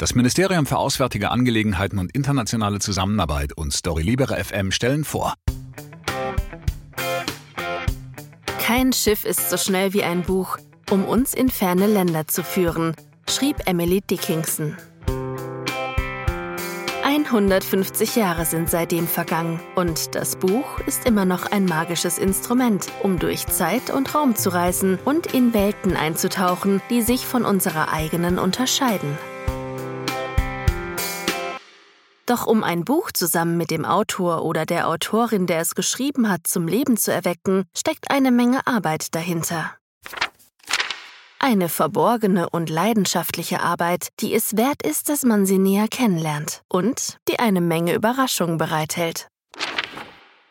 Das Ministerium für Auswärtige Angelegenheiten und internationale Zusammenarbeit und Storylibere FM stellen vor. Kein Schiff ist so schnell wie ein Buch, um uns in ferne Länder zu führen, schrieb Emily Dickinson. 150 Jahre sind seitdem vergangen und das Buch ist immer noch ein magisches Instrument, um durch Zeit und Raum zu reisen und in Welten einzutauchen, die sich von unserer eigenen unterscheiden. Doch um ein Buch zusammen mit dem Autor oder der Autorin, der es geschrieben hat, zum Leben zu erwecken, steckt eine Menge Arbeit dahinter. Eine verborgene und leidenschaftliche Arbeit, die es wert ist, dass man sie näher kennenlernt und die eine Menge Überraschungen bereithält.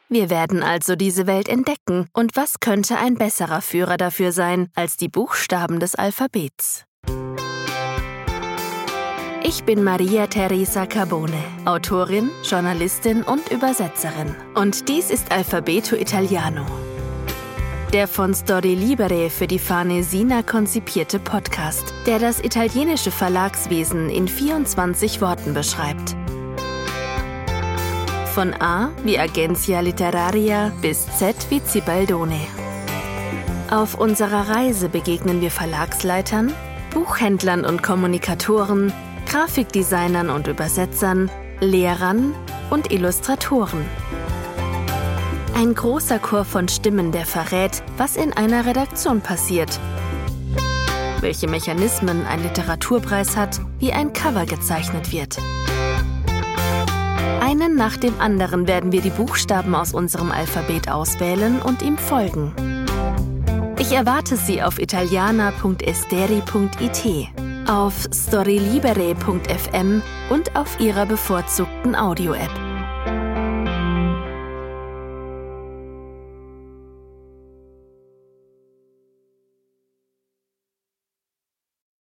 Wir werden also diese Welt entdecken, und was könnte ein besserer Führer dafür sein als die Buchstaben des Alphabets? Ich bin Maria Teresa Carbone, Autorin, Journalistin und Übersetzerin. Und dies ist Alfabeto Italiano. Der von Story Libere für die Fahne Sina konzipierte Podcast, der das italienische Verlagswesen in 24 Worten beschreibt. Von A wie Agencia Literaria bis Z wie Zibaldone. Auf unserer Reise begegnen wir Verlagsleitern, Buchhändlern und Kommunikatoren, Grafikdesignern und Übersetzern, Lehrern und Illustratoren. Ein großer Chor von Stimmen, der verrät, was in einer Redaktion passiert, welche Mechanismen ein Literaturpreis hat, wie ein Cover gezeichnet wird. Einen nach dem anderen werden wir die Buchstaben aus unserem Alphabet auswählen und ihm folgen. Ich erwarte Sie auf italiana.esteri.it auf storylibere.fm und auf Ihrer bevorzugten Audio-App.